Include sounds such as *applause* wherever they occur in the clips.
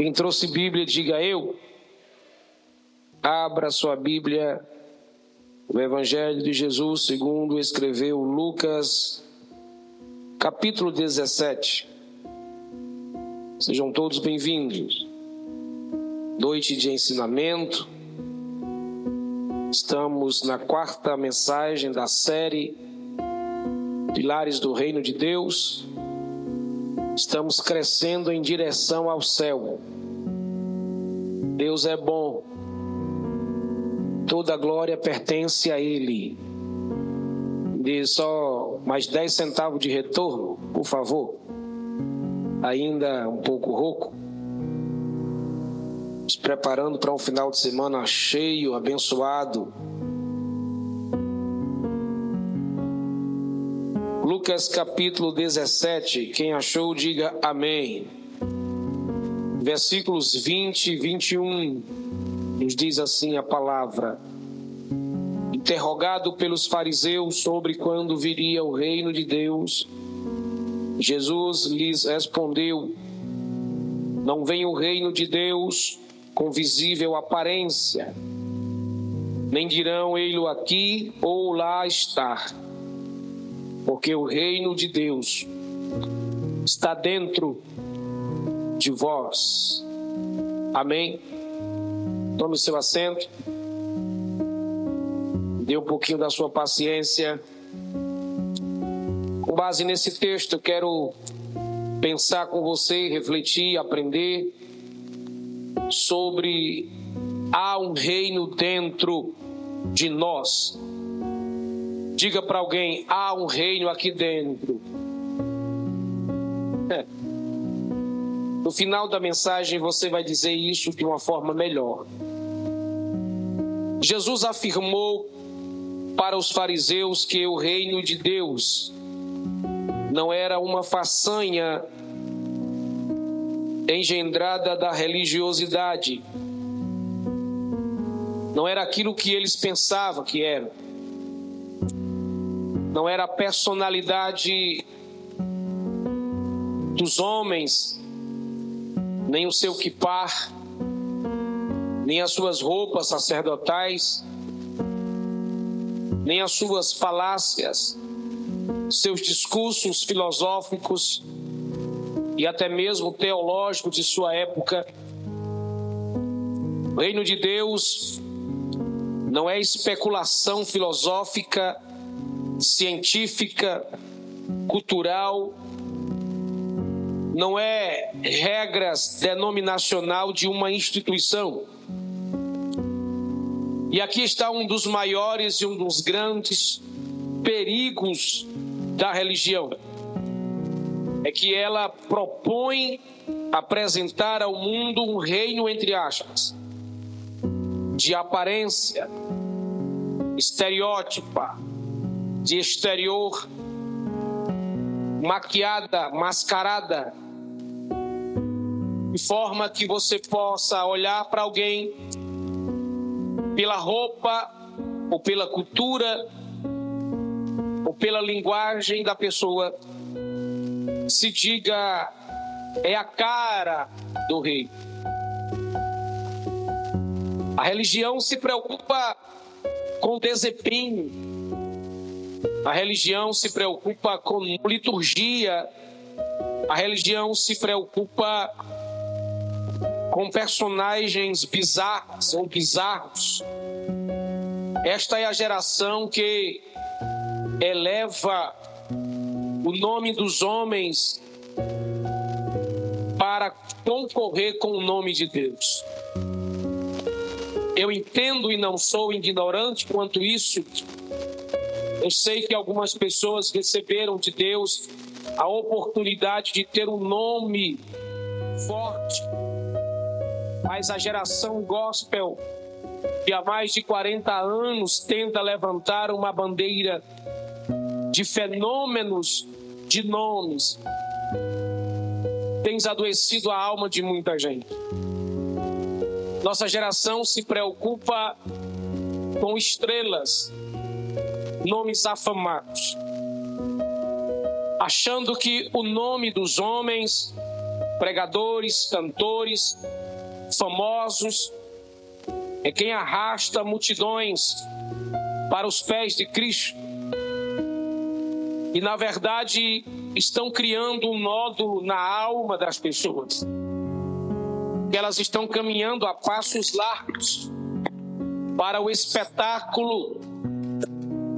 Quem trouxe Bíblia, diga eu. Abra sua Bíblia, o Evangelho de Jesus, segundo escreveu Lucas, capítulo 17. Sejam todos bem-vindos. Noite de ensinamento. Estamos na quarta mensagem da série Pilares do Reino de Deus. Estamos crescendo em direção ao céu. Deus é bom. Toda glória pertence a Ele. Dê só mais 10 centavos de retorno, por favor. Ainda um pouco rouco. Se preparando para um final de semana cheio, abençoado. Lucas capítulo 17. Quem achou, diga amém. Versículos 20 e 21. Nos diz assim a palavra. Interrogado pelos fariseus sobre quando viria o reino de Deus, Jesus lhes respondeu: Não vem o reino de Deus com visível aparência, nem dirão ele aqui ou lá estar porque o reino de Deus está dentro de vós. Amém? Tome seu assento. Dê um pouquinho da sua paciência. Com base nesse texto, eu quero pensar com você, refletir, aprender sobre há um reino dentro de nós. Diga para alguém: há um reino aqui dentro. É. No final da mensagem você vai dizer isso de uma forma melhor. Jesus afirmou para os fariseus que o reino de Deus não era uma façanha engendrada da religiosidade. Não era aquilo que eles pensavam que era não era a personalidade dos homens, nem o seu quipar, nem as suas roupas sacerdotais, nem as suas falácias, seus discursos filosóficos e até mesmo teológicos de sua época. O reino de Deus não é especulação filosófica científica, cultural, não é regras denominacional de uma instituição. E aqui está um dos maiores e um dos grandes perigos da religião. É que ela propõe apresentar ao mundo um reino entre aspas de aparência estereótipa, de exterior, maquiada, mascarada, de forma que você possa olhar para alguém pela roupa, ou pela cultura, ou pela linguagem da pessoa, se diga é a cara do rei. A religião se preocupa com desempenho, a religião se preocupa com liturgia, a religião se preocupa com personagens bizarros ou bizarros. Esta é a geração que eleva o nome dos homens para concorrer com o nome de Deus. Eu entendo e não sou ignorante quanto isso, eu sei que algumas pessoas receberam de Deus a oportunidade de ter um nome forte, mas a geração gospel, que há mais de 40 anos tenta levantar uma bandeira de fenômenos, de nomes, tem adoecido a alma de muita gente. Nossa geração se preocupa com estrelas, nomes afamados, achando que o nome dos homens pregadores, cantores, famosos, é quem arrasta multidões para os pés de Cristo. E na verdade estão criando um nódulo na alma das pessoas. Que elas estão caminhando a passos largos para o espetáculo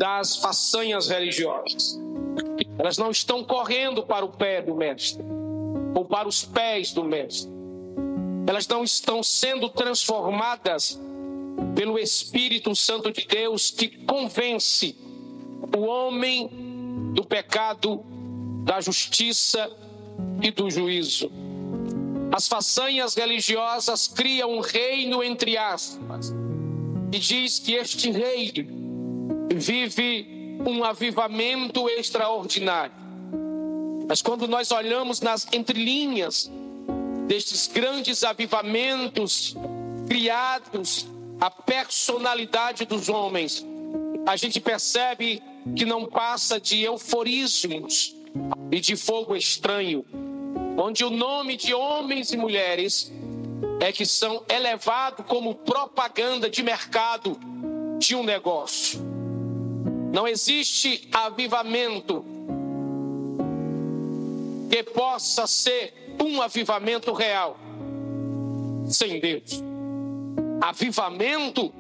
das façanhas religiosas. Elas não estão correndo para o pé do mestre ou para os pés do mestre. Elas não estão sendo transformadas pelo Espírito Santo de Deus que convence o homem do pecado, da justiça e do juízo. As façanhas religiosas criam um reino entre aspas e diz que este reino vive um avivamento extraordinário. Mas quando nós olhamos nas entrelinhas destes grandes avivamentos criados a personalidade dos homens, a gente percebe que não passa de euforismos e de fogo estranho, onde o nome de homens e mulheres é que são elevados como propaganda de mercado de um negócio. Não existe avivamento que possa ser um avivamento real sem Deus. Avivamento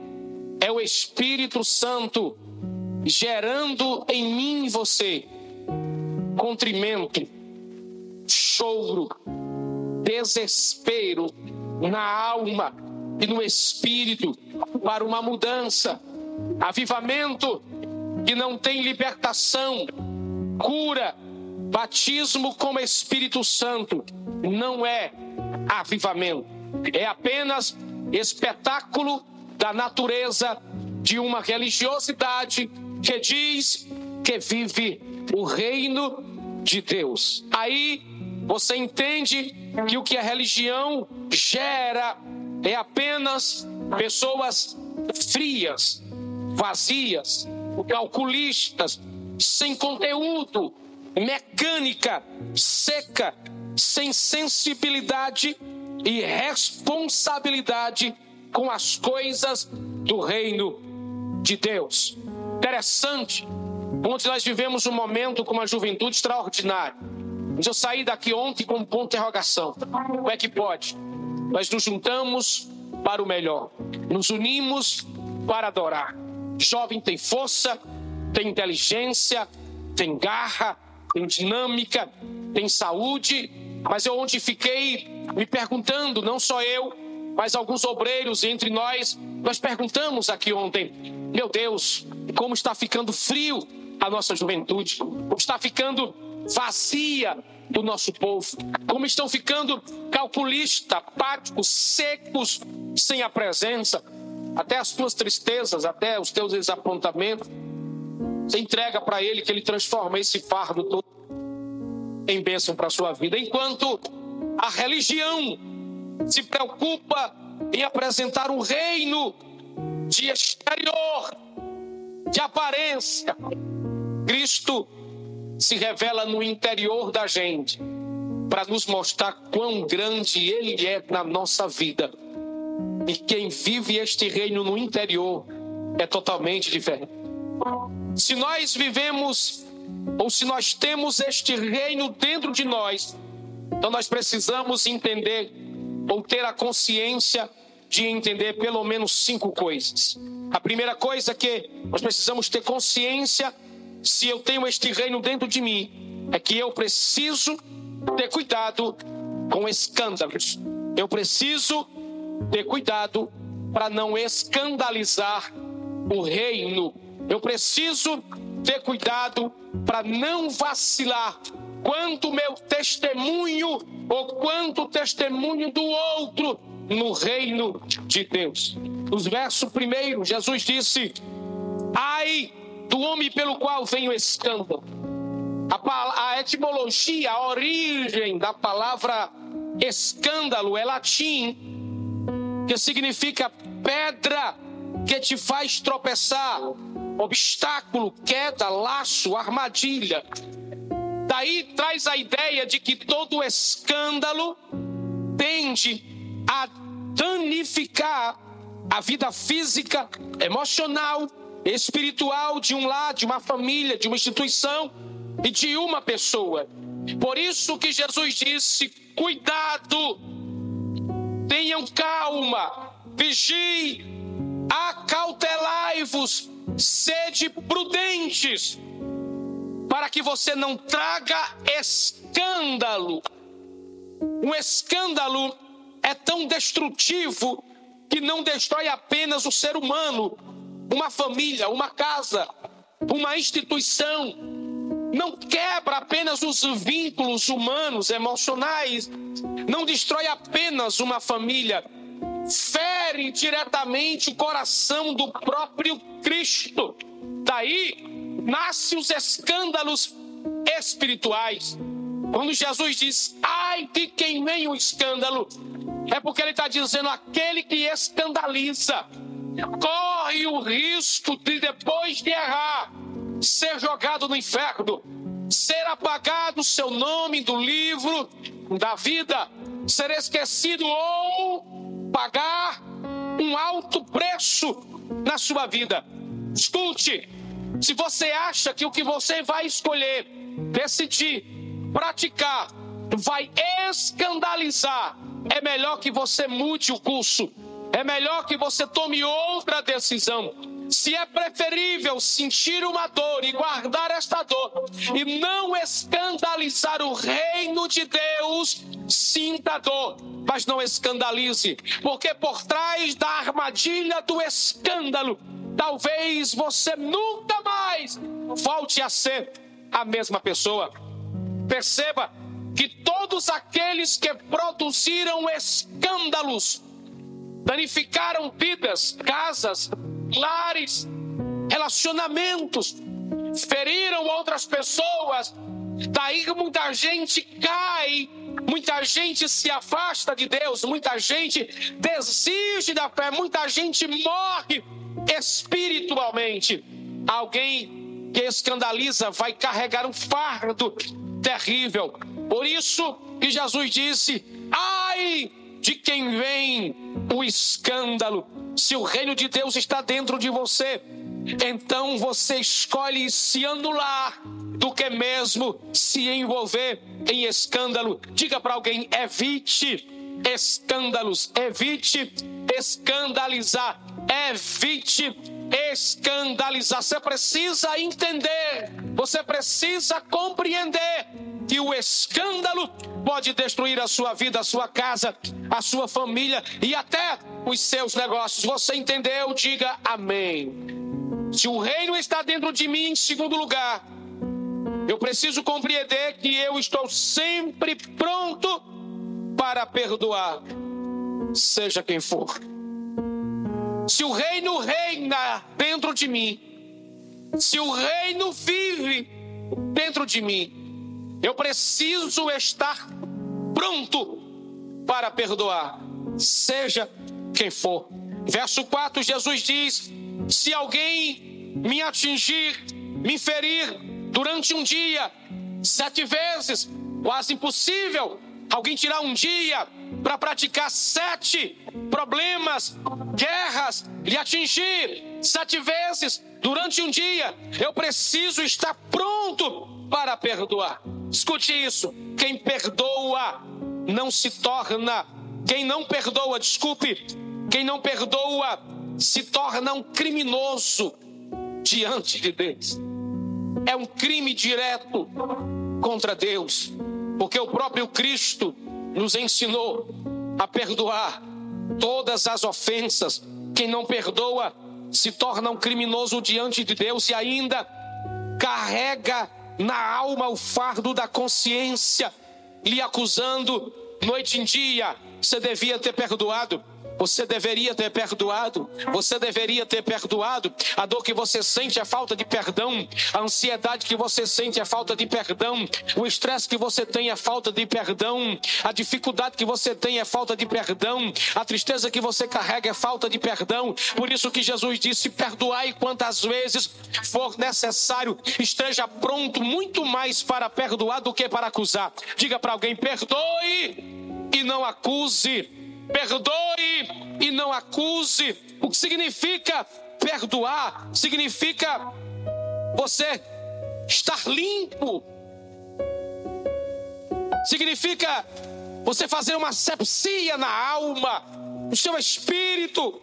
é o Espírito Santo gerando em mim e você contrimento, choro, desespero na alma e no espírito para uma mudança. Avivamento que não tem libertação, cura, batismo com o Espírito Santo não é avivamento, é apenas espetáculo da natureza de uma religiosidade que diz que vive o reino de Deus. Aí você entende que o que a religião gera é apenas pessoas frias, vazias, calculistas, sem conteúdo, mecânica, seca, sem sensibilidade e responsabilidade com as coisas do reino de Deus. Interessante, onde nós vivemos um momento com uma juventude extraordinária. Mas eu saí daqui ontem com um ponto de interrogação. Como é que pode? Nós nos juntamos para o melhor, nos unimos para adorar. Jovem tem força, tem inteligência, tem garra, tem dinâmica, tem saúde, mas eu onde fiquei me perguntando, não só eu, mas alguns obreiros entre nós, nós perguntamos aqui ontem: meu Deus, como está ficando frio a nossa juventude, como está ficando vazia do nosso povo, como estão ficando calculistas, apáticos, secos, sem a presença, até as tuas tristezas, até os teus desapontamentos. Você entrega para Ele que Ele transforma esse fardo todo em bênção para a sua vida. Enquanto a religião se preocupa em apresentar um reino de exterior, de aparência. Cristo se revela no interior da gente para nos mostrar quão grande Ele é na nossa vida. E quem vive este reino no interior é totalmente diferente. Se nós vivemos, ou se nós temos este reino dentro de nós, então nós precisamos entender ou ter a consciência de entender pelo menos cinco coisas. A primeira coisa que nós precisamos ter consciência, se eu tenho este reino dentro de mim, é que eu preciso ter cuidado com escândalos. Eu preciso ter cuidado para não escandalizar o reino. Eu preciso ter cuidado para não vacilar quanto meu testemunho ou quanto testemunho do outro no reino de Deus. Nos versos primeiro, Jesus disse: Ai do homem pelo qual vem o escândalo. A, a etimologia, a origem da palavra escândalo é latim, que significa pedra que te faz tropeçar, obstáculo, queda, laço, armadilha. Daí traz a ideia de que todo escândalo tende a danificar a vida física, emocional, espiritual de um lar, de uma família, de uma instituição e de uma pessoa. Por isso que Jesus disse: cuidado, tenham calma, vigiem, acautelai-vos, sede prudentes, para que você não traga escândalo. Um escândalo é tão destrutivo que não destrói apenas o ser humano, uma família, uma casa, uma instituição. Não quebra apenas os vínculos humanos, emocionais. Não destrói apenas uma família. Fere diretamente o coração do próprio Cristo. Daí nascem os escândalos espirituais. Quando Jesus diz, ai de quem vem o escândalo, é porque ele está dizendo aquele que escandaliza corre o risco de, depois de errar, ser jogado no inferno, ser apagado o seu nome do livro da vida, ser esquecido ou pagar um alto preço na sua vida. Escute, se você acha que o que você vai escolher, decidir, praticar, vai escandalizar, é melhor que você mude o curso é melhor que você tome outra decisão. Se é preferível sentir uma dor e guardar esta dor e não escandalizar o reino de Deus, sinta dor, mas não escandalize, porque por trás da armadilha do escândalo, talvez você nunca mais volte a ser a mesma pessoa. Perceba que todos aqueles que produziram escândalos danificaram vidas, casas, lares, relacionamentos, feriram outras pessoas. Daí muita gente cai, muita gente se afasta de Deus, muita gente desiste da fé, muita gente morre espiritualmente. Alguém que escandaliza vai carregar um fardo terrível. Por isso que Jesus disse: ai de quem vem o escândalo. Se o reino de Deus está dentro de você, então você escolhe se anular do que mesmo se envolver em escândalo. Diga para alguém: evite escândalos, evite escandalizar, evite escandalizar. Você precisa entender, você precisa compreender que o escândalo pode destruir a sua vida, a sua casa, a sua família e até os seus negócios. Você entendeu? Diga amém. Se o reino está dentro de mim, em segundo lugar, eu preciso compreender que eu estou sempre pronto para perdoar, seja quem for. Se o reino reina dentro de mim, se o reino vive dentro de mim, eu preciso estar pronto para perdoar, seja quem for. Verso 4, Jesus diz: Se alguém me atingir, me ferir durante um dia, sete vezes, quase impossível alguém tirar um dia para praticar sete problemas, guerras, lhe atingir sete vezes durante um dia. Eu preciso estar pronto para perdoar. Escute isso: quem perdoa não se torna, quem não perdoa, desculpe, quem não perdoa se torna um criminoso diante de Deus. É um crime direto contra Deus, porque o próprio Cristo nos ensinou a perdoar todas as ofensas. Quem não perdoa se torna um criminoso diante de Deus e ainda carrega na alma o fardo da consciência, lhe acusando noite em dia. Você devia ter perdoado. Você deveria ter perdoado. Você deveria ter perdoado. A dor que você sente é falta de perdão. A ansiedade que você sente é falta de perdão. O estresse que você tem é falta de perdão. A dificuldade que você tem é falta de perdão. A tristeza que você carrega é falta de perdão. Por isso que Jesus disse: perdoai quantas vezes for necessário. Esteja pronto muito mais para perdoar do que para acusar. Diga para alguém: perdoe e não acuse. Perdoe e não acuse. O que significa perdoar? Significa você estar limpo. Significa você fazer uma sepsia na alma, no seu espírito.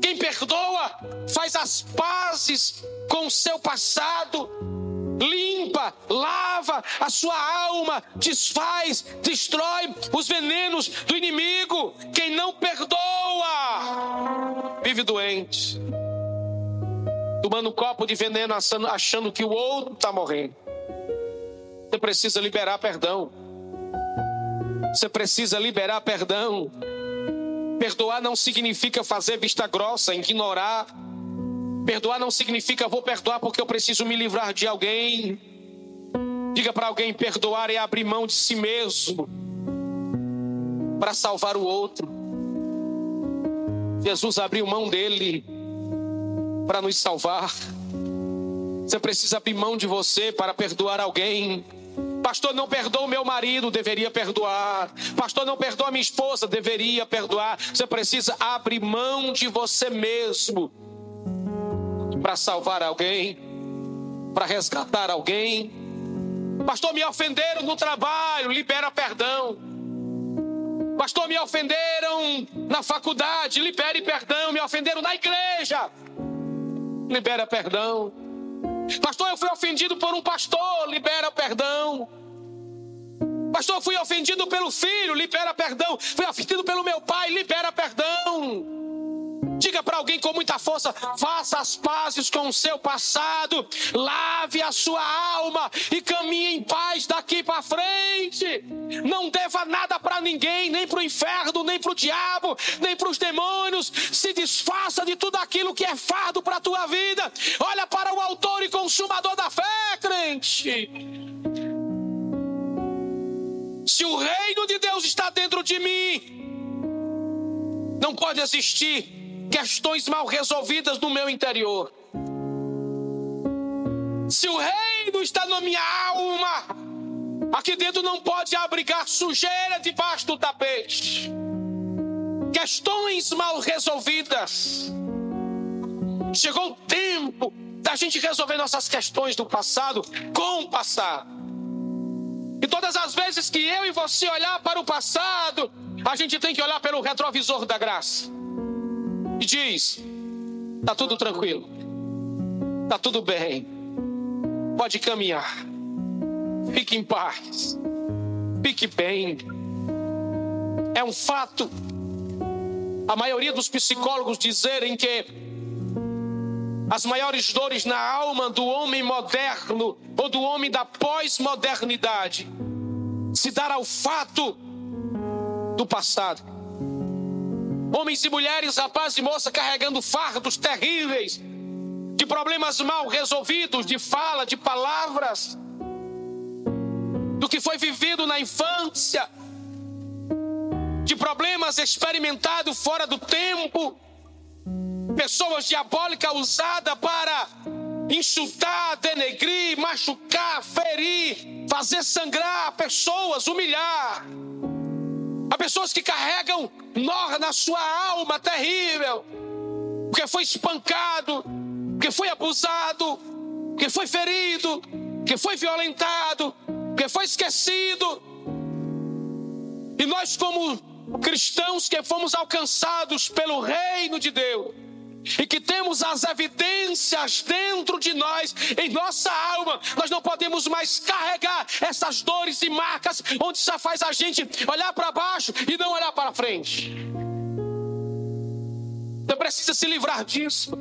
Quem perdoa faz as pazes com o seu passado, limpa, lava a sua alma, desfaz, destrói os venenos do inimigo. Quem não perdoa vive doente, tomando um copo de veneno, achando que o outro está morrendo. Você precisa liberar perdão. Você precisa liberar perdão. Perdoar não significa fazer vista grossa, ignorar. Perdoar não significa vou perdoar porque eu preciso me livrar de alguém. Diga para alguém: perdoar é abrir mão de si mesmo para salvar o outro. Jesus abriu mão dele para nos salvar. Você precisa abrir mão de você para perdoar alguém. Pastor, não perdoa o meu marido, deveria perdoar. Pastor, não perdoa a minha esposa, deveria perdoar. Você precisa abrir mão de você mesmo para salvar alguém, para resgatar alguém. Pastor, me ofenderam no trabalho, libera perdão. Pastor, me ofenderam na faculdade, libere perdão. Me ofenderam na igreja, libera perdão. Pastor, eu fui ofendido por um pastor, libera perdão. Pastor, fui ofendido pelo filho, libera perdão. Fui ofendido pelo meu pai, libera perdão. Diga para alguém com muita força: faça as pazes com o seu passado, lave a sua alma e caminhe em paz daqui para frente. Não deva nada para ninguém, nem para o inferno, nem para o diabo, nem para os demônios. Se desfaça de tudo aquilo que é fardo para a tua vida. Olha para o autor e consumador da fé, crente. Se o reino de Deus está dentro de mim, não pode existir questões mal resolvidas no meu interior. Se o reino está na minha alma, aqui dentro não pode abrigar sujeira debaixo do tapete. Questões mal resolvidas. Chegou o tempo da gente resolver nossas questões do passado com o passado. E todas as vezes que eu e você olhar para o passado, a gente tem que olhar pelo retrovisor da graça e diz: está tudo tranquilo, está tudo bem, pode caminhar, fique em paz, fique bem. É um fato, a maioria dos psicólogos dizerem que as maiores dores na alma do homem moderno ou do homem da pós-modernidade se dar ao fato do passado. Homens e mulheres, rapazes e moça carregando fardos terríveis de problemas mal resolvidos, de fala, de palavras, do que foi vivido na infância, de problemas experimentados fora do tempo, pessoas diabólicas usadas para insultar, denegrir, machucar, ferir, fazer sangrar pessoas, humilhar. Há pessoas que carregam nó na sua alma terrível, porque foi espancado, porque foi abusado, porque foi ferido, porque foi violentado, porque foi esquecido. E nós, como cristãos que fomos alcançados pelo reino de Deus, e que temos as evidências dentro de nós, em nossa alma, nós não podemos mais carregar essas dores e marcas, onde só faz a gente olhar para baixo e não olhar para frente. Você precisa se livrar disso.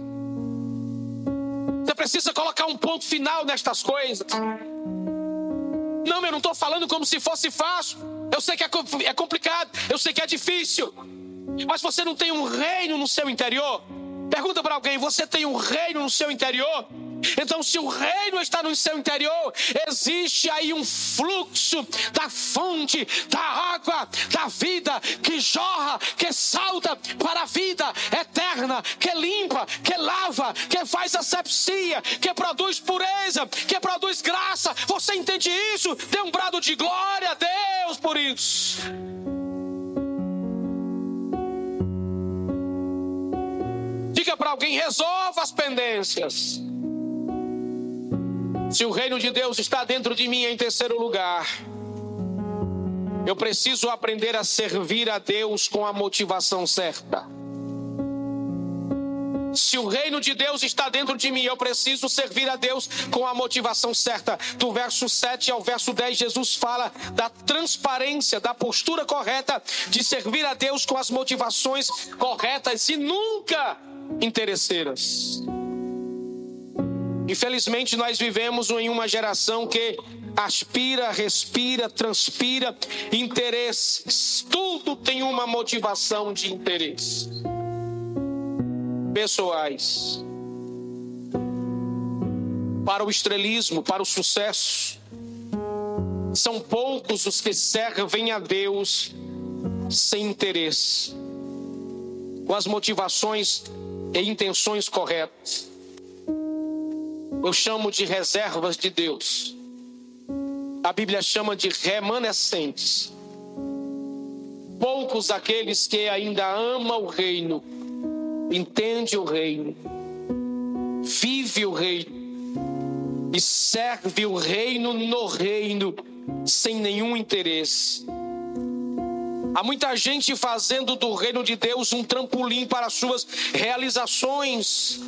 Você precisa colocar um ponto final nestas coisas. Não, eu não estou falando como se fosse fácil. Eu sei que é, é complicado, eu sei que é difícil. Mas você não tem um reino no seu interior Pergunta para alguém: você tem um reino no seu interior? Então, se o reino está no seu interior, existe aí um fluxo da fonte, da água, da vida que jorra, que salta para a vida eterna, que limpa, que lava, que faz asepsia, que produz pureza, que produz graça. Você entende isso? Dê um brado de glória a Deus por isso. Para alguém: resolva as pendências. Se o reino de Deus está dentro de mim em terceiro lugar, eu preciso aprender a servir a Deus com a motivação certa. Se o reino de Deus está dentro de mim, eu preciso servir a Deus com a motivação certa. Do verso 7 ao verso 10, Jesus fala da transparência, da postura correta de servir a Deus com as motivações corretas e nunca interesseiras. Infelizmente, nós vivemos em uma geração que aspira, respira, transpira interesses. Tudo tem uma motivação de interesse pessoais, para o estrelismo, para o sucesso. São poucos os que servem a Deus sem interesse, com as motivações e intenções corretas. Eu chamo de reservas de Deus. A Bíblia chama de remanescentes. Poucos aqueles que ainda amam o reino entende o reino, vive o reino e serve o reino no reino sem nenhum interesse. Há muita gente fazendo do reino de Deus um trampolim para suas realizações.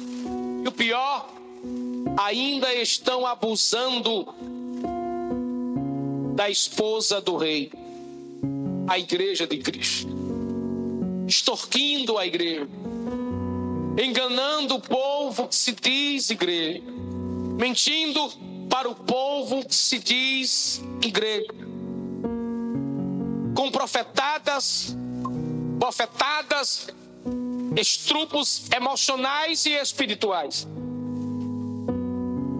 E o pior, ainda estão abusando da esposa do rei, a igreja de Cristo, extorquindo a igreja enganando o povo que se diz igreja, mentindo para o povo que se diz igreja, com profetadas, profetadas, estrupos emocionais e espirituais.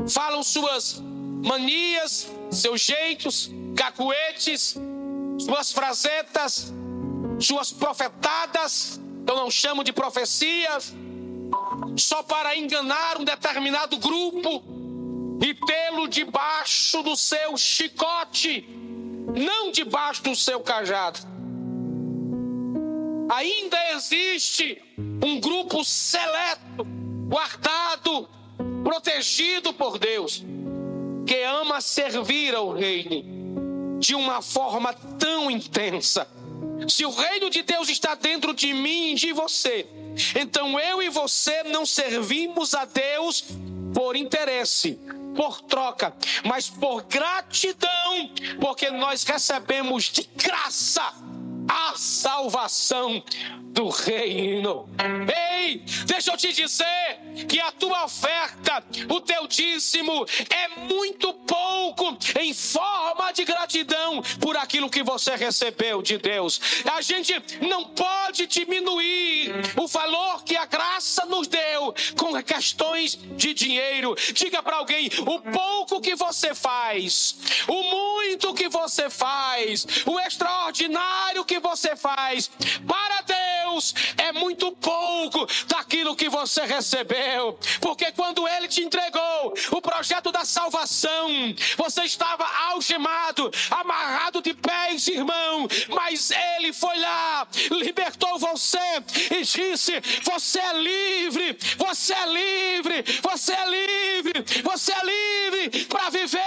Falam suas manias, seus jeitos, cacuetes, suas frasetas, suas profetadas, eu não chamo de profecias, só para enganar um determinado grupo e tê-lo debaixo do seu chicote, não debaixo do seu cajado. Ainda existe um grupo seleto, guardado, protegido por Deus, que ama servir ao reino de uma forma tão intensa. Se o reino de Deus está dentro de mim e de você, então eu e você não servimos a Deus por interesse, por troca, mas por gratidão, porque nós recebemos de graça a salvação do reino. Ei, deixa eu te dizer que a tua oferta, o teu dízimo é muito pouco em forma de gratidão por aquilo que você recebeu de Deus. A gente não pode diminuir o valor que a graça nos deu com questões de dinheiro. Diga para alguém: o pouco que você faz, o muito que você faz, o extraordinário que você faz para Deus é muito pouco daquilo que você recebeu. Porque quando Ele te entregou o projeto da salvação, você estava algemado, amarrado de pés, irmão. Mas Ele foi lá, libertou você e disse: Você é livre, você é livre, você é livre, você é livre para viver.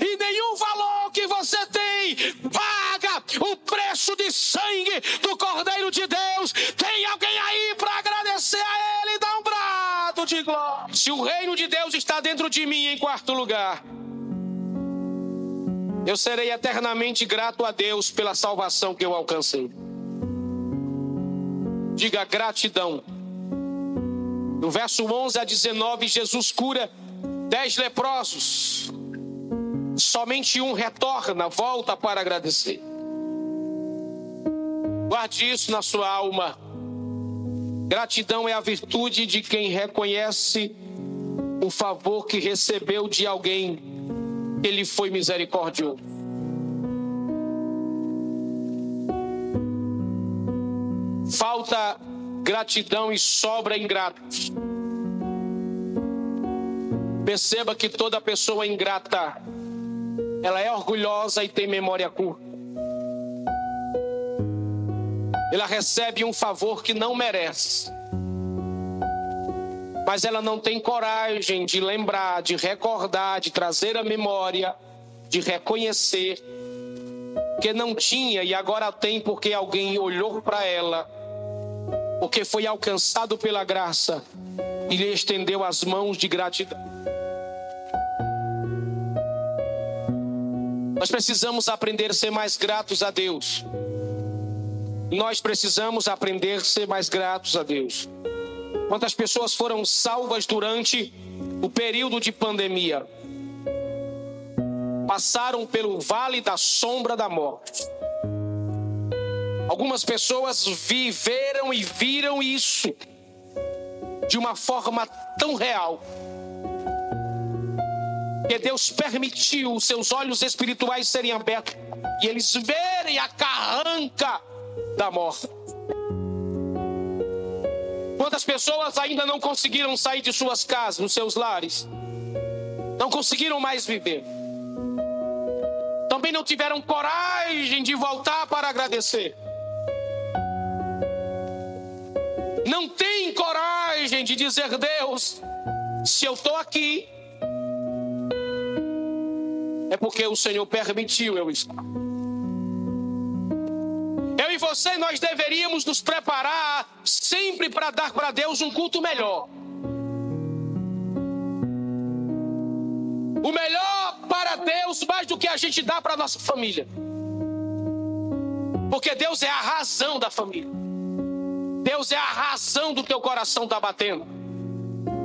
E nenhum valor que você tem paga o preço de sangue do Cordeiro de Deus tem alguém aí para agradecer a Ele dar um brado de glória? Se o reino de Deus está dentro de mim, em quarto lugar, eu serei eternamente grato a Deus pela salvação que eu alcancei. Diga gratidão. No verso 11 a 19, Jesus cura dez leprosos. Somente um retorna, volta para agradecer. Guarde isso na sua alma. Gratidão é a virtude de quem reconhece o favor que recebeu de alguém, ele foi misericordioso. Falta gratidão e sobra ingratos. Perceba que toda pessoa ingrata, ela é orgulhosa e tem memória curta. Ela recebe um favor que não merece. Mas ela não tem coragem de lembrar, de recordar, de trazer a memória, de reconhecer que não tinha e agora tem porque alguém olhou para ela, porque foi alcançado pela graça e lhe estendeu as mãos de gratidão. Nós precisamos aprender a ser mais gratos a Deus. Nós precisamos aprender a ser mais gratos a Deus. Quantas pessoas foram salvas durante o período de pandemia? Passaram pelo vale da sombra da morte. Algumas pessoas viveram e viram isso de uma forma tão real que Deus permitiu seus olhos espirituais serem abertos e eles verem a carranca da morte. Quantas pessoas ainda não conseguiram sair de suas casas, dos seus lares? Não conseguiram mais viver. Também não tiveram coragem de voltar para agradecer. Não tem coragem de dizer, Deus, se eu estou aqui, é porque o Senhor permitiu eu estar você, nós deveríamos nos preparar sempre para dar para Deus um culto melhor. O melhor para Deus mais do que a gente dá para nossa família. Porque Deus é a razão da família. Deus é a razão do teu coração tá batendo.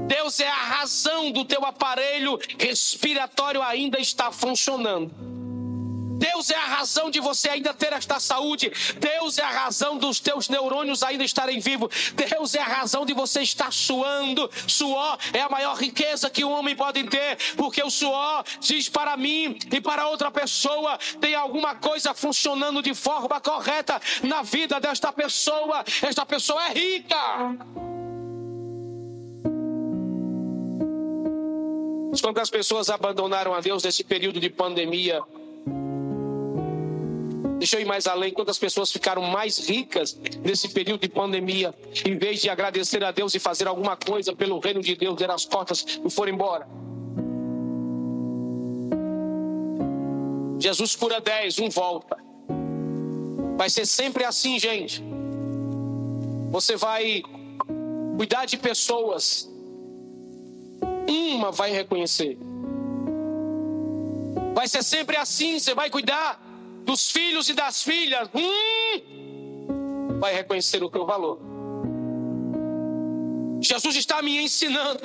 Deus é a razão do teu aparelho respiratório ainda estar funcionando. Deus é a razão de você ainda ter esta saúde. Deus é a razão dos teus neurônios ainda estarem vivos. Deus é a razão de você estar suando. Suor é a maior riqueza que um homem pode ter, porque o suor diz para mim e para outra pessoa tem alguma coisa funcionando de forma correta na vida desta pessoa. Esta pessoa é rica. Quantas pessoas abandonaram a Deus nesse período de pandemia? Deixa eu ir mais além. Quantas pessoas ficaram mais ricas nesse período de pandemia, em vez de agradecer a Deus e fazer alguma coisa pelo reino de Deus, der as portas e for embora? Jesus cura 10, um volta. Vai ser sempre assim, gente. Você vai cuidar de pessoas, uma vai reconhecer. Vai ser sempre assim, você vai cuidar dos filhos e das filhas, hum, vai reconhecer o teu valor. Jesus está me ensinando.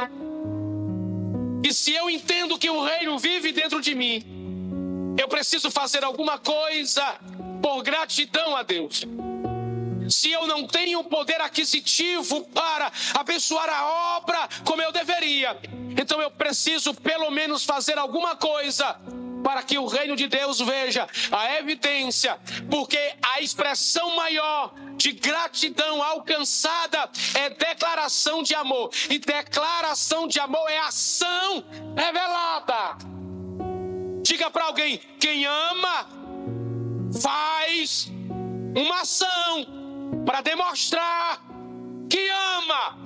E se eu entendo que o reino vive dentro de mim, eu preciso fazer alguma coisa por gratidão a Deus. Se eu não tenho poder aquisitivo para abençoar a obra como eu deveria, então eu preciso pelo menos fazer alguma coisa para que o reino de Deus veja a evidência, porque a expressão maior de gratidão alcançada é declaração de amor, e declaração de amor é ação revelada. Diga para alguém: quem ama, faz uma ação para demonstrar que ama.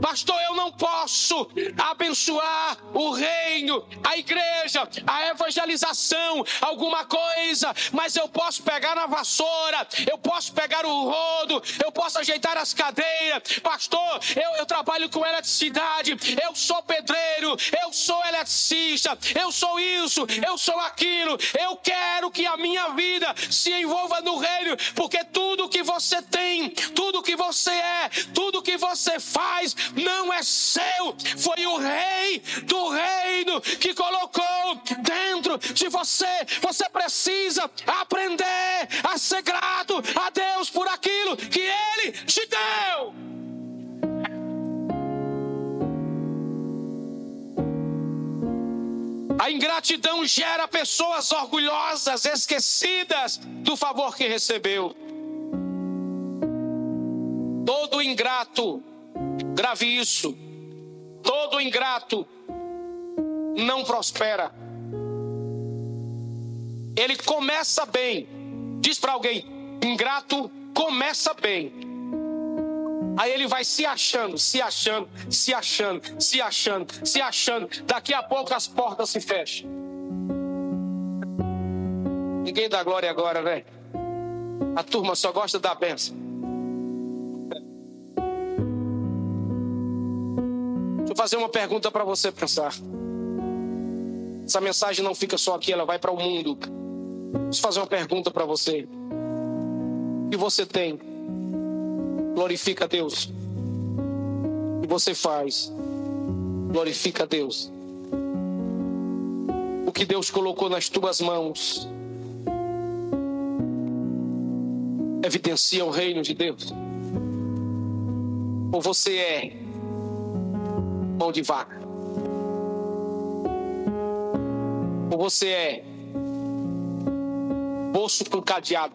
Pastor, eu não posso abençoar o reino, a igreja, a evangelização, alguma coisa, mas eu posso pegar na vassoura, eu posso pegar o rodo, eu posso ajeitar as cadeiras. Pastor, eu, eu trabalho com eletricidade, eu sou pedreiro, eu sou eletricista, eu sou isso, eu sou aquilo. Eu quero que a minha vida se envolva no reino, porque tudo que você tem, tudo que você é, tudo que você faz, não é seu, foi o rei do reino que colocou dentro de você. Você precisa aprender a ser grato a Deus por aquilo que Ele te deu. A ingratidão gera pessoas orgulhosas, esquecidas do favor que recebeu. Todo ingrato Grave isso. Todo ingrato não prospera. Ele começa bem. Diz para alguém: ingrato começa bem. Aí ele vai se achando, se achando, se achando, se achando, se achando. Daqui a pouco as portas se fecham. Ninguém dá glória agora, velho. A turma só gosta da benção. Eu fazer uma pergunta para você pensar. Essa mensagem não fica só aqui, ela vai para o mundo. Eu fazer uma pergunta para você. O que você tem? Glorifica a Deus. O que você faz? Glorifica a Deus. O que Deus colocou nas tuas mãos evidencia o reino de Deus? Ou você é mão de vaca? Ou você é bolso com cadeado?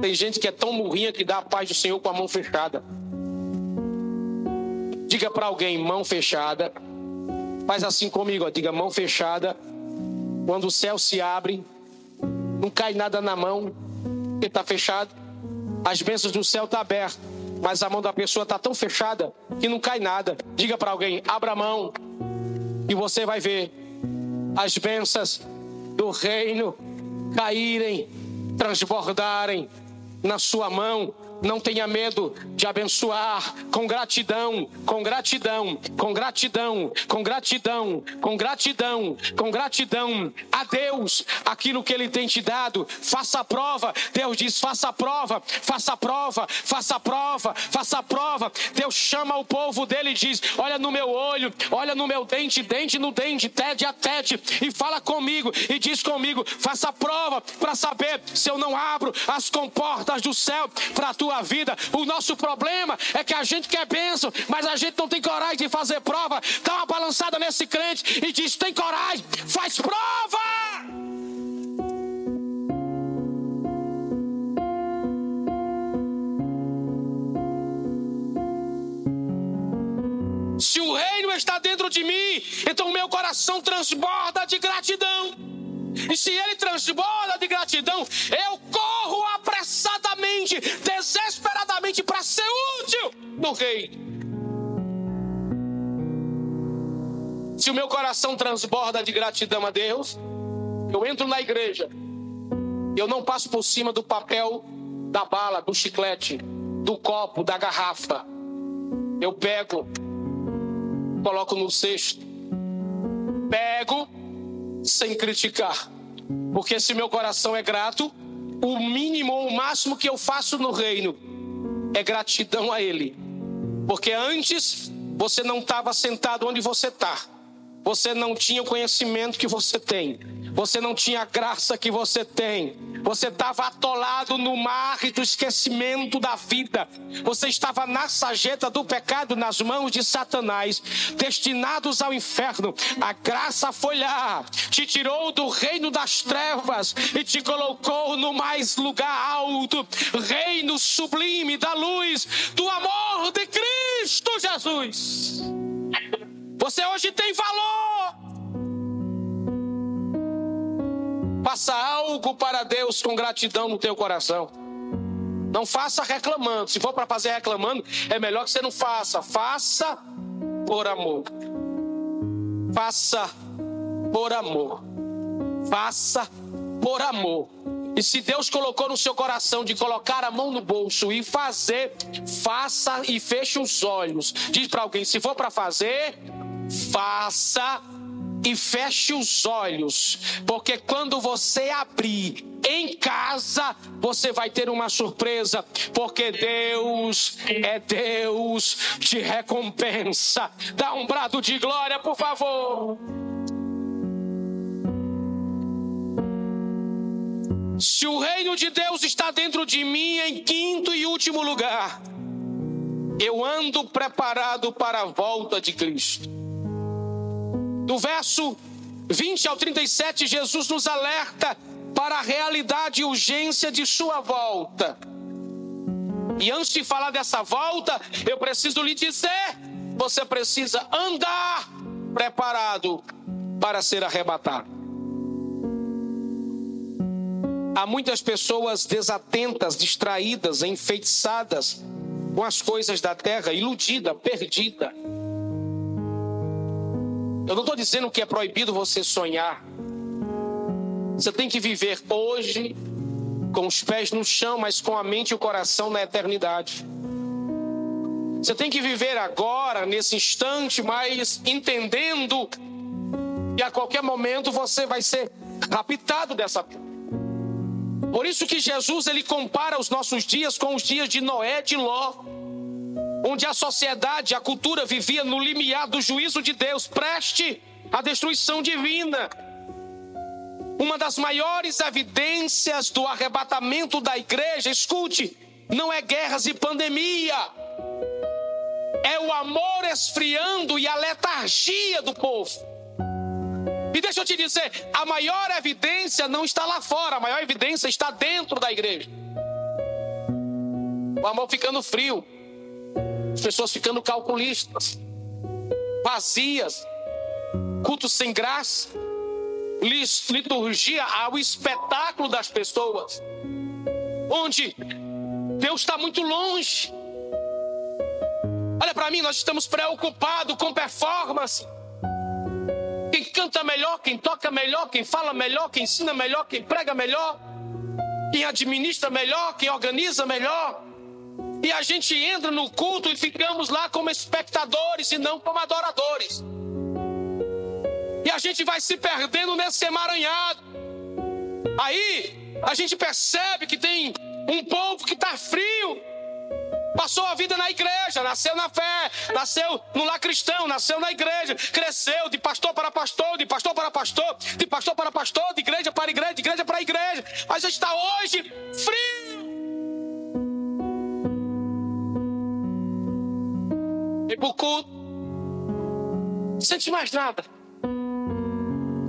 Tem gente que é tão murrinha que dá a paz do Senhor com a mão fechada. Diga para alguém, mão fechada. Faz assim comigo, ó. diga mão fechada. Quando o céu se abre, não cai nada na mão, porque está fechado. As bênçãos do céu estão tá abertas, mas a mão da pessoa está tão fechada que não cai nada. Diga para alguém: abra a mão, e você vai ver as bênçãos do reino caírem, transbordarem na sua mão não tenha medo de abençoar com gratidão, com gratidão, com gratidão, com gratidão, com gratidão, com gratidão a Deus, aquilo que Ele tem te dado. Faça a prova. Deus diz: faça a prova, faça a prova, faça a prova, faça a prova. Deus chama o povo dele e diz: Olha no meu olho, olha no meu dente, dente no dente, tete a tete, e fala comigo e diz comigo: faça a prova para saber se eu não abro as comportas do céu para tu tua vida. O nosso problema é que a gente quer bênção, mas a gente não tem coragem de fazer prova. Dá uma balançada nesse crente e diz: tem coragem, faz prova. Está dentro de mim, então o meu coração transborda de gratidão. E se ele transborda de gratidão, eu corro apressadamente, desesperadamente para ser útil no rei. Se o meu coração transborda de gratidão a Deus, eu entro na igreja, eu não passo por cima do papel, da bala, do chiclete, do copo, da garrafa. Eu pego, coloco no cesto, pego sem criticar. Porque se meu coração é grato, o mínimo ou o máximo que eu faço no reino é gratidão a Ele. Porque antes você não estava sentado onde você está. Você não tinha o conhecimento que você tem. Você não tinha a graça que você tem. Você estava atolado no mar do esquecimento da vida. Você estava na sajeta do pecado nas mãos de Satanás, destinados ao inferno. A graça foi lá, te tirou do reino das trevas e te colocou no mais lugar alto, reino sublime da luz, do amor de Cristo Jesus. Você hoje tem valor. Faça algo para Deus com gratidão no teu coração. Não faça reclamando. Se for para fazer reclamando, é melhor que você não faça. Faça por amor. Faça por amor. Faça por amor. E se Deus colocou no seu coração de colocar a mão no bolso e fazer, faça e feche os olhos. Diz para alguém: se for para fazer, faça e feche os olhos, porque quando você abrir em casa, você vai ter uma surpresa, porque Deus é Deus de recompensa. Dá um brado de glória, por favor. Se o reino de Deus está dentro de mim, em quinto e último lugar, eu ando preparado para a volta de Cristo. Do verso 20 ao 37, Jesus nos alerta para a realidade e urgência de sua volta. E antes de falar dessa volta, eu preciso lhe dizer: você precisa andar preparado para ser arrebatado. há muitas pessoas desatentas, distraídas, enfeitiçadas com as coisas da terra, iludida, perdida. Eu não estou dizendo que é proibido você sonhar. Você tem que viver hoje com os pés no chão, mas com a mente e o coração na eternidade. Você tem que viver agora, nesse instante, mas entendendo que a qualquer momento você vai ser raptado dessa Por isso que Jesus ele compara os nossos dias com os dias de Noé, de Ló onde a sociedade, a cultura vivia no limiar do juízo de Deus, preste à destruição divina. Uma das maiores evidências do arrebatamento da igreja, escute, não é guerras e pandemia, é o amor esfriando e a letargia do povo. E deixa eu te dizer, a maior evidência não está lá fora, a maior evidência está dentro da igreja. O amor ficando frio, as pessoas ficando calculistas, vazias, cultos sem graça, liturgia ao espetáculo das pessoas, onde Deus está muito longe. Olha para mim, nós estamos preocupados com performance. Quem canta melhor, quem toca melhor, quem fala melhor, quem ensina melhor, quem prega melhor, quem administra melhor, quem organiza melhor. E a gente entra no culto e ficamos lá como espectadores e não como adoradores. E a gente vai se perdendo nesse emaranhado. Aí a gente percebe que tem um povo que está frio. Passou a vida na igreja, nasceu na fé, nasceu no lar cristão, nasceu na igreja, cresceu de pastor para pastor, de pastor para pastor, de pastor para pastor, de igreja para igreja, de igreja para igreja. A gente está hoje frio. Pro culto. Não sente mais nada.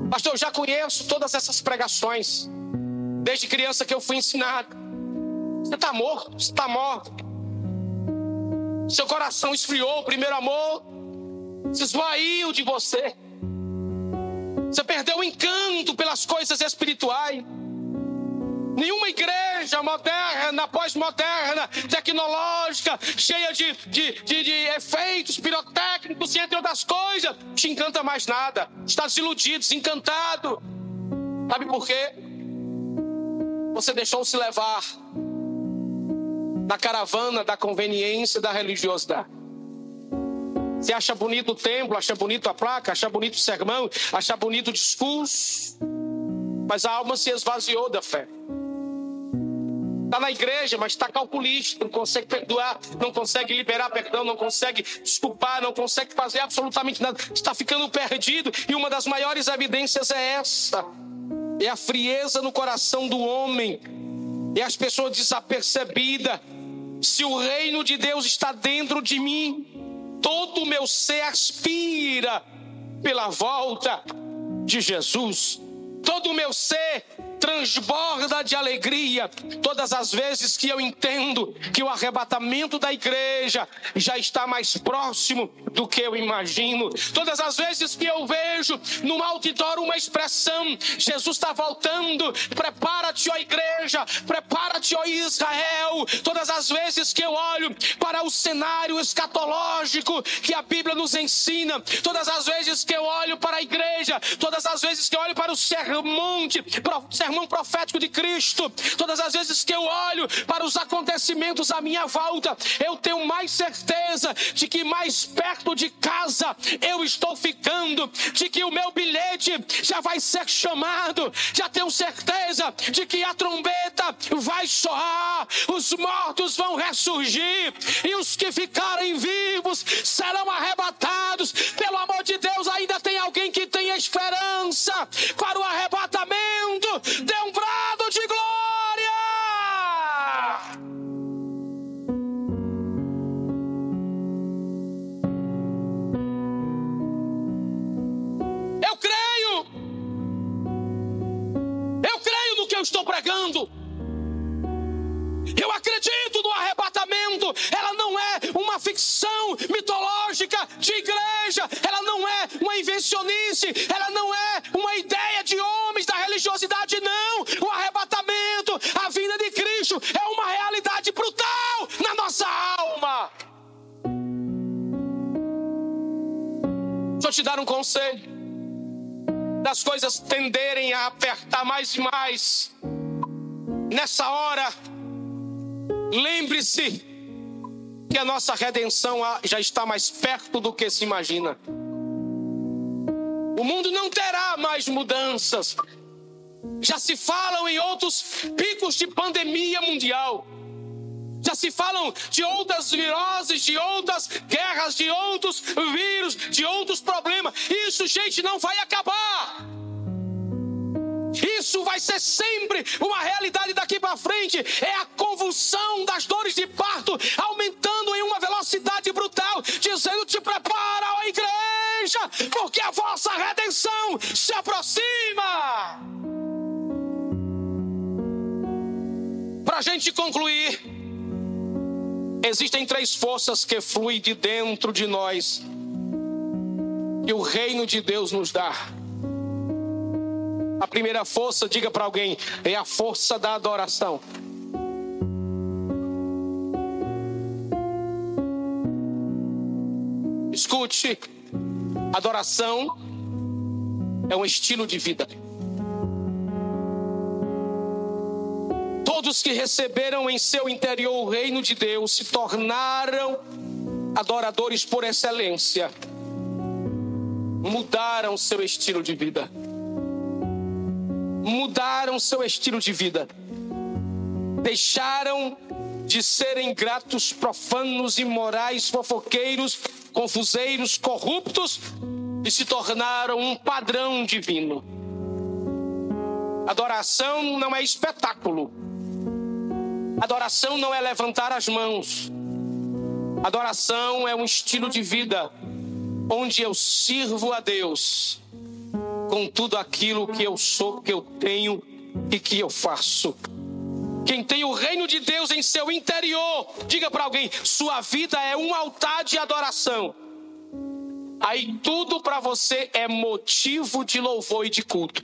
Pastor, eu já conheço todas essas pregações. Desde criança que eu fui ensinado. Você está morto, você está morto. Seu coração esfriou, o primeiro amor se esvaiu de você. Você perdeu o encanto pelas coisas espirituais. Nenhuma igreja moderna, pós-moderna, tecnológica, cheia de, de, de, de, efeitos pirotécnicos e entre outras coisas, te encanta mais nada. Está desiludido, desencantado. Sabe por quê? Você deixou se levar na caravana da conveniência da religiosidade. Você acha bonito o templo, acha bonito a placa, acha bonito o sermão, acha bonito o discurso, mas a alma se esvaziou da fé. Está na igreja, mas está calculista, não consegue perdoar, não consegue liberar perdão, não consegue desculpar, não consegue fazer absolutamente nada. Está ficando perdido. E uma das maiores evidências é essa: é a frieza no coração do homem, é as pessoas desapercebidas. Se o reino de Deus está dentro de mim, todo o meu ser aspira pela volta de Jesus. Todo o meu ser transborda de alegria todas as vezes que eu entendo que o arrebatamento da igreja já está mais próximo do que eu imagino. Todas as vezes que eu vejo no outdoor uma expressão: Jesus está voltando, prepara-te, ó igreja, prepara-te, ó Israel. Todas as vezes que eu olho para o cenário escatológico que a Bíblia nos ensina, todas as vezes que eu olho para a igreja, todas as vezes que eu olho para o sermão, sermão profético de Cristo, todas as vezes que eu olho para os acontecimentos à minha volta, eu tenho mais certeza de que mais perto de casa eu estou ficando, de que o meu bilhete já vai ser chamado, já tenho certeza de que a trombeta vai soar, os mortos vão ressurgir e os que ficarem vivos serão arrebatados. Pelo amor de Deus, ainda tem alguém que tem esperança para o arrebatamento. Eu estou pregando. Eu acredito no arrebatamento. Ela não é uma ficção mitológica de igreja. Ela não é uma invencionice. Ela não é uma ideia de homens da religiosidade, não. O arrebatamento lixo é uma realidade brutal na nossa alma. Deixa eu te dar um conselho. Das coisas tenderem a apertar mais e mais. Nessa hora, lembre-se que a nossa redenção já está mais perto do que se imagina. O mundo não terá mais mudanças. Já se falam em outros picos de pandemia mundial. Já se falam de outras viroses, de outras guerras, de outros vírus, de outros problemas. Isso, gente, não vai acabar. Isso vai ser sempre uma realidade daqui para frente. É a convulsão das dores de parto aumentando em uma velocidade brutal, dizendo: te prepara, ó igreja, porque a vossa redenção se aproxima. Para a gente concluir, existem três forças que fluem de dentro de nós que o reino de Deus nos dá. A primeira força, diga para alguém, é a força da adoração. Escute, adoração é um estilo de vida. Todos que receberam em seu interior o reino de Deus se tornaram adoradores por excelência. Mudaram seu estilo de vida mudaram seu estilo de vida, deixaram de serem gratos, profanos, imorais, fofoqueiros, confuseiros, corruptos e se tornaram um padrão divino. Adoração não é espetáculo. Adoração não é levantar as mãos. Adoração é um estilo de vida onde eu sirvo a Deus com tudo aquilo que eu sou, que eu tenho e que eu faço. Quem tem o reino de Deus em seu interior, diga para alguém: sua vida é um altar de adoração. Aí tudo para você é motivo de louvor e de culto.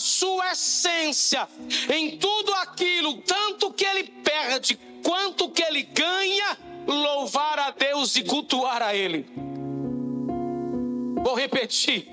Sua essência, em tudo aquilo, tanto que ele perde quanto que ele ganha, louvar a Deus e cultuar a Ele. Vou repetir.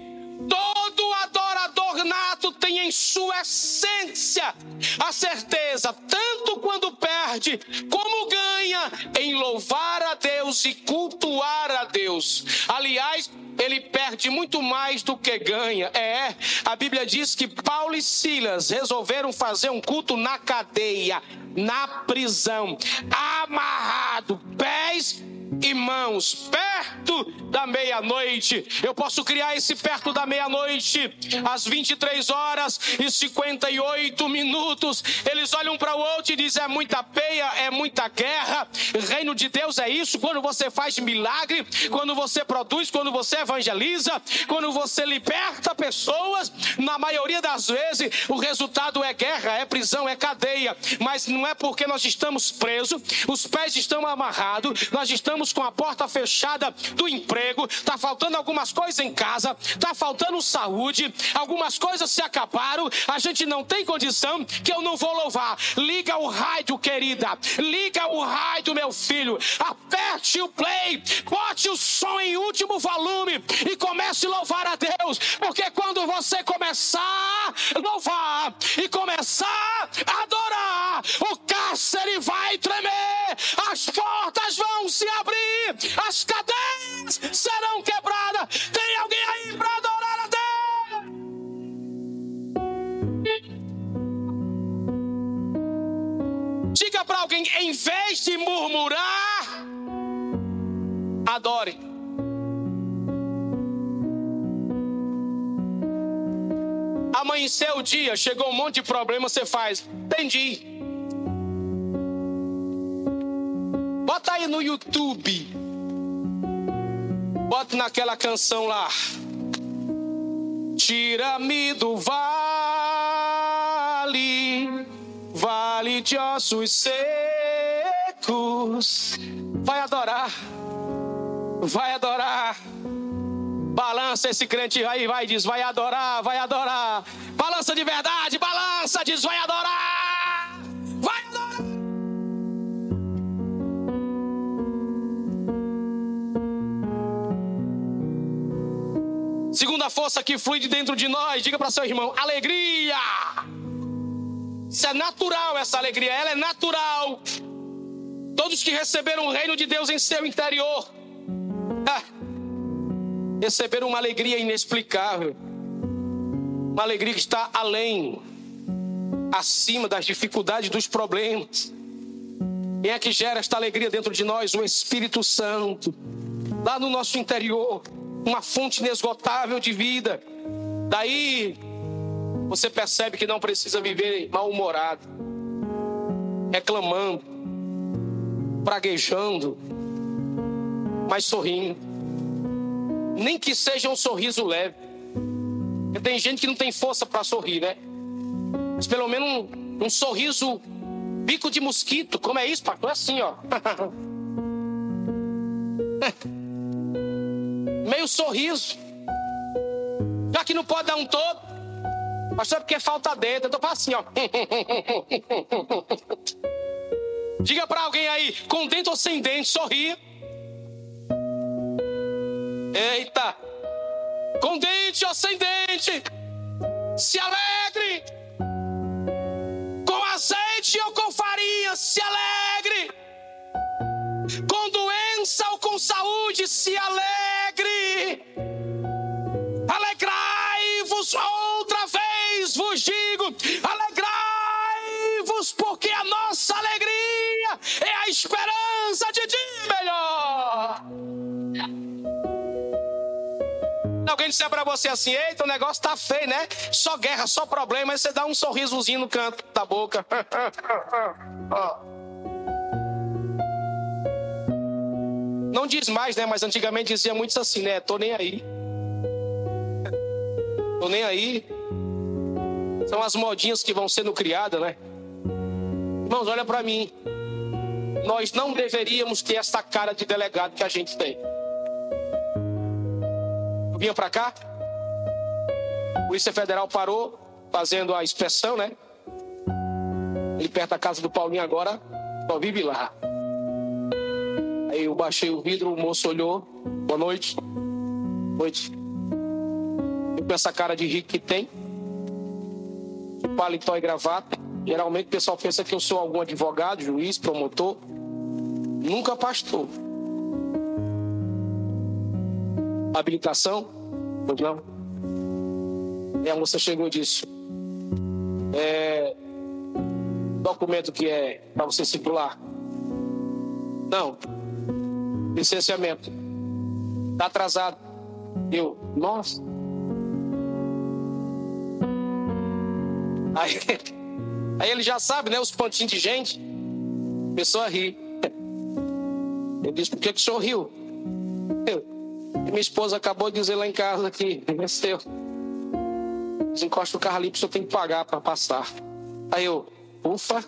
Todo adorador nato tem em sua essência a certeza, tanto quando perde como ganha, em louvar a Deus e cultuar a Deus. Aliás, ele perde muito mais do que ganha. É, a Bíblia diz que Paulo e Silas resolveram fazer um culto na cadeia na prisão, amarrado, pés e mãos, perto da meia-noite. Eu posso criar esse perto da meia-noite, às 23 horas e 58 minutos. Eles olham para o outro e dizem: é muita peia, é muita guerra. Reino de Deus é isso. Quando você faz milagre, quando você produz, quando você evangeliza, quando você liberta pessoas, na maioria das vezes o resultado é guerra, é prisão, é cadeia. Mas não é porque nós estamos presos, os pés estão amarrados, nós estamos com a porta fechada do emprego, está faltando algumas coisas em casa, está faltando saúde, algumas coisas se acabaram, a gente não tem condição que eu não vou louvar. Liga o rádio, querida, liga o rádio, meu filho, aperte o play, bote o som em último volume e comece a louvar a Deus, porque quando você começar a louvar e começar a adorar, o cárcere vai tremer, as portas vão se abrir. As cadeias serão quebradas. Tem alguém aí para Diga para alguém, em vez de murmurar, adore. Amanheceu o dia, chegou um monte de problema, você faz. Entendi. Bota aí no YouTube. Bota naquela canção lá. Tira-me do vale, vale de ossos secos. Vai adorar, vai adorar. Balança esse crente aí, vai, diz, vai adorar, vai adorar. Balança de verdade, balança, diz, vai adorar. Vai adorar. Segunda força que flui de dentro de nós, diga para seu irmão: alegria. Isso é natural, essa alegria, ela é natural. Todos que receberam o reino de Deus em seu interior, ah, receberam uma alegria inexplicável, uma alegria que está além, acima das dificuldades, dos problemas. Quem é que gera esta alegria dentro de nós? O Espírito Santo, lá no nosso interior, uma fonte inesgotável de vida. Daí você percebe que não precisa viver mal-humorado, reclamando, praguejando, mas sorrindo. Nem que seja um sorriso leve. Porque tem gente que não tem força para sorrir, né? Mas pelo menos um, um, sorriso bico de mosquito. Como é isso, pastor? É assim, ó. *laughs* Meio sorriso. Já que não pode dar um todo. Pastor, é porque falta dentro. Eu tô assim, ó. *laughs* Diga para alguém aí, com dente ou sem dente, sorria. Eita! Com dente ou sem dente, se alegre. Com azeite ou com farinha, se alegre. Com doença ou com saúde, se alegre. Alegrai-vos outra alegrai-vos, porque a nossa alegria é a esperança de dia melhor. Alguém disser para você assim: eita, o negócio tá feio, né? Só guerra, só problema. Aí você dá um sorrisozinho no canto da boca. *laughs* Não diz mais, né? Mas antigamente dizia muito assim, né? Tô nem aí. Tô nem aí. São as modinhas que vão sendo criadas, né? Irmãos, olha para mim. Nós não deveríamos ter essa cara de delegado que a gente tem. Eu vinha para cá, a Polícia Federal parou, fazendo a inspeção, né? Ali perto da casa do Paulinho agora, só vive lá. Aí eu baixei o vidro, o moço olhou. Boa noite. Boa noite. Eu com essa cara de rico que tem paletó e gravata. Geralmente o pessoal pensa que eu sou algum advogado, juiz, promotor. Nunca pastor. Habilitação? Pois não. E a moça chegou e disse: é, documento que é para você circular? Não. Licenciamento. Está atrasado. Eu, nossa. Aí, *laughs* aí ele já sabe, né? Os pontinhos de gente. A pessoa ri. Ele diz, por que, que o senhor riu? Eu. minha esposa acabou de dizer lá em casa que seu. Desencosta o carro ali, o senhor tem que pagar para passar. Aí eu, ufa.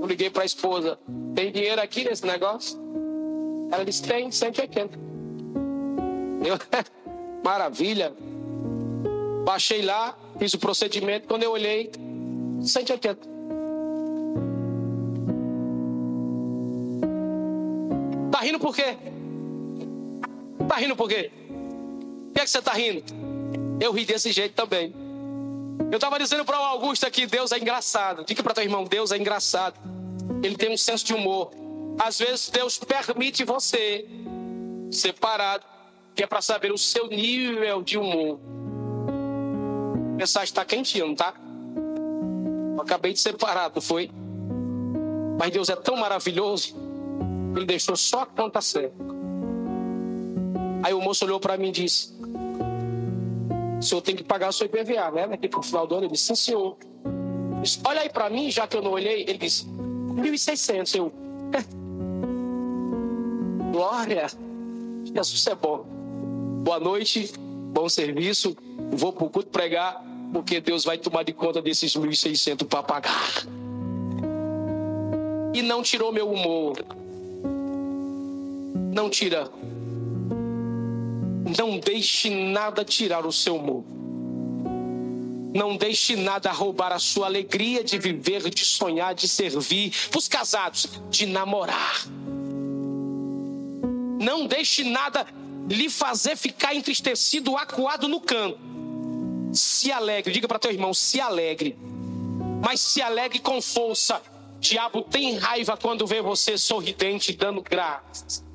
Eu liguei para a esposa, tem dinheiro aqui nesse negócio? Ela disse, tem, 180. Eu, *laughs* maravilha. Baixei lá, Fiz o procedimento, quando eu olhei, 180. Tá rindo por quê? Tá rindo por quê? Por que, é que você tá rindo? Eu ri desse jeito também. Eu estava dizendo para o Augusto que Deus é engraçado. Diga para teu irmão, Deus é engraçado. Ele tem um senso de humor. Às vezes Deus permite você separado, que é para saber o seu nível de humor mensagem está não tá? Eu acabei de separar, não foi? Mas Deus é tão maravilhoso, Ele deixou só a conta certa. Aí o moço olhou para mim e disse: O senhor tem que pagar o seu IPVA, né? Daqui para o final do ano. Ele disse: Sim, senhor. Disse, Olha aí para mim, já que eu não olhei. Ele disse: 1.600. Eu. *laughs* Glória. Jesus é bom. Boa noite, bom serviço. Vou para o culto pregar porque Deus vai tomar de conta desses 1.600 para pagar. E não tirou meu humor. Não tira. Não deixe nada tirar o seu humor. Não deixe nada roubar a sua alegria de viver, de sonhar, de servir. Para os casados, de namorar. Não deixe nada lhe fazer ficar entristecido, acuado no canto. Se alegre, diga para teu irmão, se alegre. Mas se alegre com força. Diabo tem raiva quando vê você sorridente, dando graças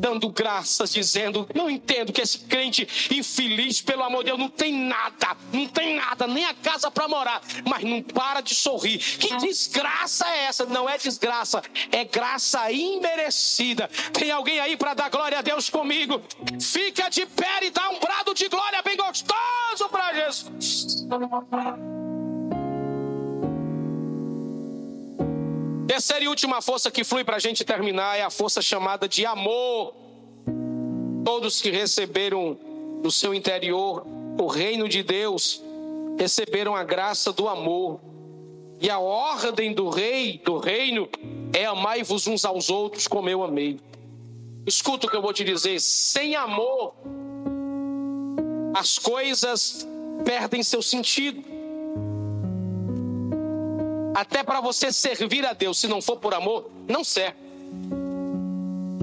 dando graças, dizendo: Não entendo que esse crente infeliz, pelo amor de Deus, não tem nada, não tem nada, nem a casa para morar, mas não para de sorrir. Que desgraça é essa? Não é desgraça, é graça imerecida. Tem alguém aí para dar glória a Deus comigo? Fica de pé e dá um brado de glória bem gostoso para Jesus. Terceira e última força que flui para a gente terminar é a força chamada de amor. Todos que receberam no seu interior o reino de Deus receberam a graça do amor. E a ordem do rei, do reino, é amai-vos uns aos outros como eu amei. Escuta o que eu vou te dizer: sem amor, as coisas perdem seu sentido. Até para você servir a Deus, se não for por amor, não serve.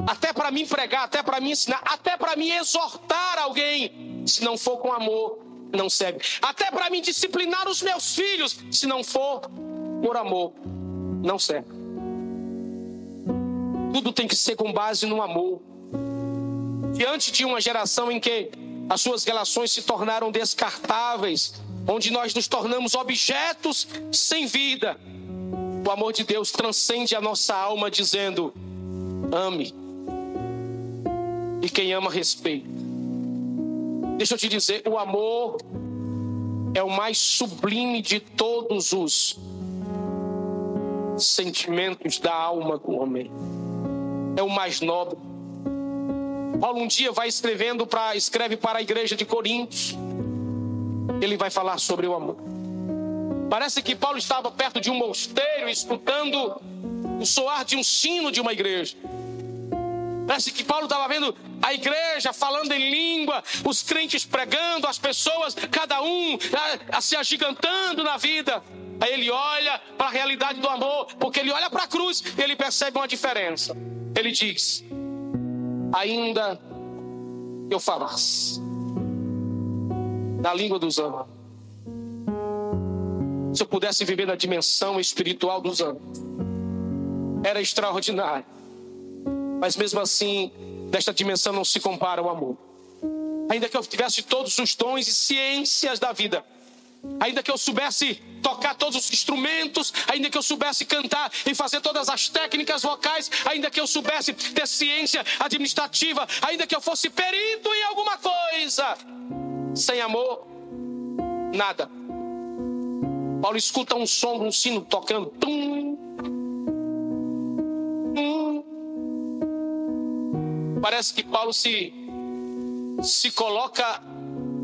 Até para mim pregar, até para mim ensinar, até para mim exortar alguém, se não for com amor, não serve. Até para mim disciplinar os meus filhos, se não for por amor, não serve. Tudo tem que ser com base no amor. Diante de uma geração em que as suas relações se tornaram descartáveis, onde nós nos tornamos objetos sem vida. O amor de Deus transcende a nossa alma, dizendo: ame. E quem ama, respeita. Deixa eu te dizer: o amor é o mais sublime de todos os sentimentos da alma do homem. É o mais nobre. Paulo um dia vai escrevendo para escreve para a igreja de Coríntios ele vai falar sobre o amor. Parece que Paulo estava perto de um mosteiro escutando o soar de um sino de uma igreja. Parece que Paulo estava vendo a igreja falando em língua, os crentes pregando, as pessoas, cada um a, a se agigantando na vida. Aí ele olha para a realidade do amor, porque ele olha para a cruz e ele percebe uma diferença. Ele diz: Ainda eu falasse na língua dos anjos. Se eu pudesse viver na dimensão espiritual dos anjos, era extraordinário. Mas mesmo assim, desta dimensão não se compara ao amor. Ainda que eu tivesse todos os dons e ciências da vida, ainda que eu soubesse tocar todos os instrumentos, ainda que eu soubesse cantar e fazer todas as técnicas vocais, ainda que eu soubesse ter ciência administrativa, ainda que eu fosse perito em alguma coisa, sem amor, nada. Paulo escuta um som, um sino tocando. Tum, tum. Parece que Paulo se, se coloca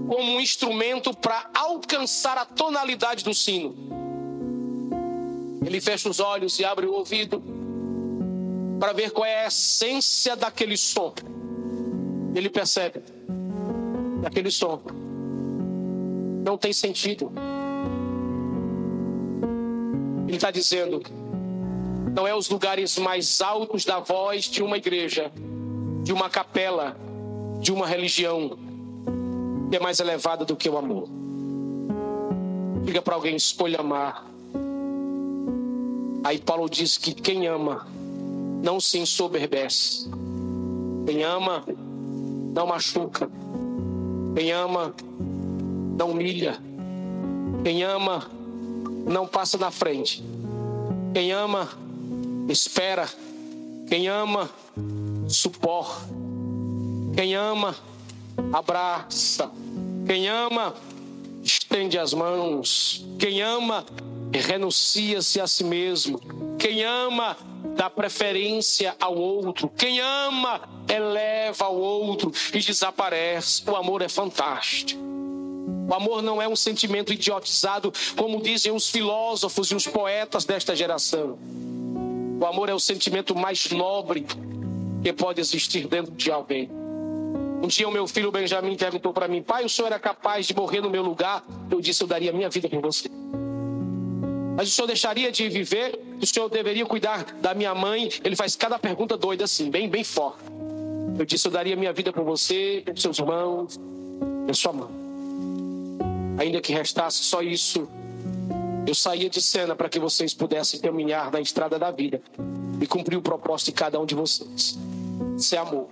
como um instrumento para alcançar a tonalidade do sino. Ele fecha os olhos e abre o ouvido para ver qual é a essência daquele som. Ele percebe daquele som não tem sentido. Ele está dizendo: não é os lugares mais altos da voz de uma igreja, de uma capela, de uma religião, que é mais elevada do que o amor. Diga para alguém: escolha amar. Aí Paulo diz que quem ama não se ensoberbece. Quem ama não machuca. Quem ama não humilha. Quem ama, não passa na frente. Quem ama, espera. Quem ama, suporta. Quem ama, abraça. Quem ama, estende as mãos. Quem ama, renuncia-se a si mesmo. Quem ama, dá preferência ao outro. Quem ama, eleva ao outro e desaparece. O amor é fantástico. O amor não é um sentimento idiotizado, como dizem os filósofos e os poetas desta geração. O amor é o sentimento mais nobre que pode existir dentro de alguém. Um dia o meu filho Benjamin perguntou para mim, pai, o senhor era capaz de morrer no meu lugar? Eu disse, eu daria minha vida por você. Mas o senhor deixaria de viver? O senhor deveria cuidar da minha mãe? Ele faz cada pergunta doida assim, bem, bem forte. Eu disse, eu daria minha vida por você, pelos seus irmãos, pela sua mãe. Ainda que restasse só isso, eu saía de cena para que vocês pudessem caminhar na estrada da vida e cumprir o propósito de cada um de vocês. Isso é amor.